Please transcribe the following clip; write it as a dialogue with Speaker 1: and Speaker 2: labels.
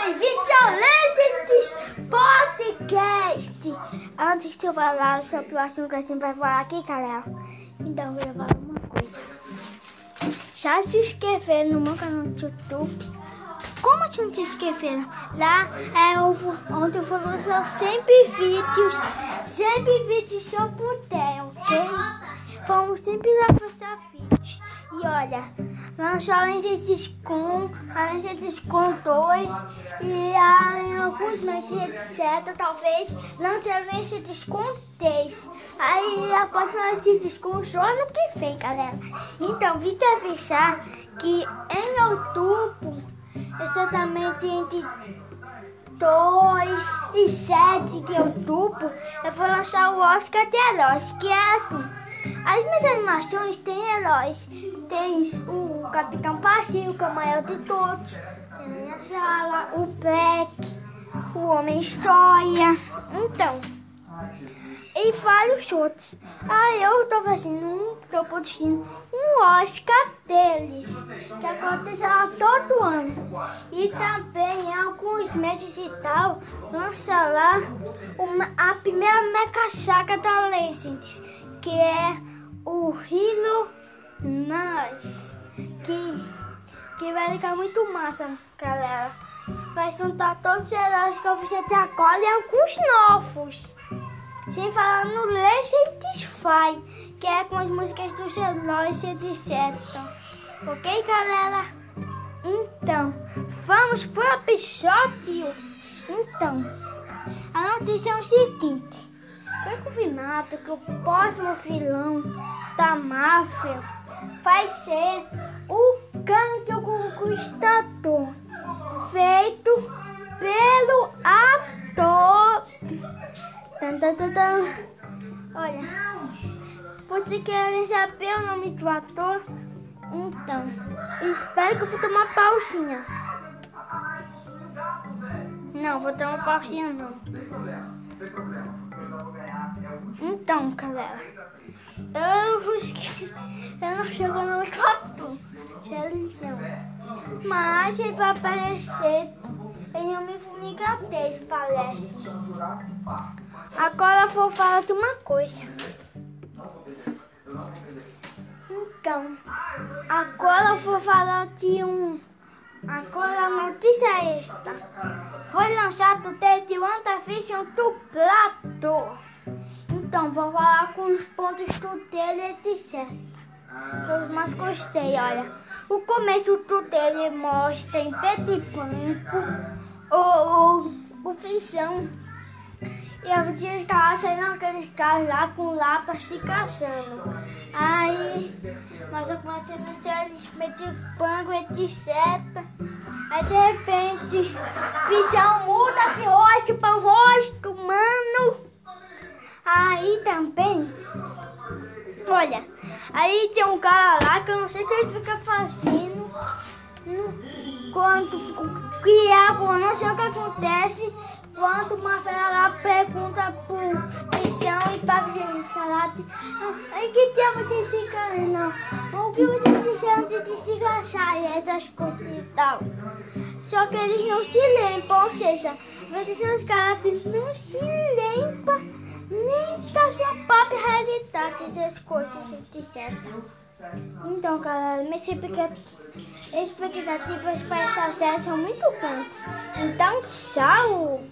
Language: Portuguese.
Speaker 1: ao Legends Podcast! Antes de eu falar sobre o assunto que a gente vai falar aqui, galera, então eu vou falar uma coisa. Já se inscreveram no meu canal do YouTube? Como assim não se inscreveram? Lá é onde eu vou lançar sempre vídeos, sempre vídeos se eu puder, ok? Vamos sempre lá lançar vídeos. E olha, lançar Lenses com, a Lenses com 2 e em alguns meses, etc. Talvez lance a Lenses com 3. Aí após Lenses com só ano que vem, galera. Então, vim te avisar que em outubro, exatamente entre 2 e 7 de outubro, eu vou lançar o Oscar de Heróis, que é assim. As minhas animações têm heróis. Tem o Capitão Passivo, que é o maior de todos. Tem a Jala, o Black, o Homem História. Então, e vários outros. Ah, eu tô fazendo um, tô produzindo um Oscar deles, que acontece lá todo ano. E também em alguns meses e tal, lança lá uma, a primeira meca saga da Legends que é o Hilo Nas, que, que vai ficar muito massa, galera. Vai juntar todos os heróis que eu fiz até agora e alguns novos. Sem falar no Fly, que é com as músicas dos heróis, etc. Ok, galera? Então, vamos pro episódio. Então, a notícia é o seguinte. Foi confirmado que o próximo vilão da máfia vai ser o Canto Conquistador, feito pelo ator. Tan, tan, tan, tan. Olha, vocês querem saber o nome do ator? Então, espero que eu vou tomar pausinha. Não, vou tomar pausinha não. Então, galera, eu eu não chegou no outro. Mas ele vai aparecer em Homem-Formiga 3, parece. Agora eu vou falar de uma coisa. Então, agora eu vou falar de um. Agora a notícia é esta. Foi lançado o WandaVision dublado. Vou falar com os pontos do dele, etc. Que eu mais gostei, olha. O começo dele mostra em preto e branco o, o, o feijão. E a os caras saindo aqueles carros lá com latas se caçando. Aí, nós começamos a ser metem banco, etc. Aí de repente, feijão muda de rosto para rosto, mano. Aí também, olha, aí tem um cara lá que eu não sei o que ele fica fazendo. Quando criar, eu não sei o que acontece. Quando uma fera lá pergunta pro Cristiano e para o escalate, em que tempo você se não? O que você disse antes de se encaixar e essas coisas e tal. Só que eles não se lembram, ou seja, os caras não se lembram nem da sua própria realidade, essas coisas, etc. Então, galera, minhas expectativas para essa série são muito grandes. Então, tchau!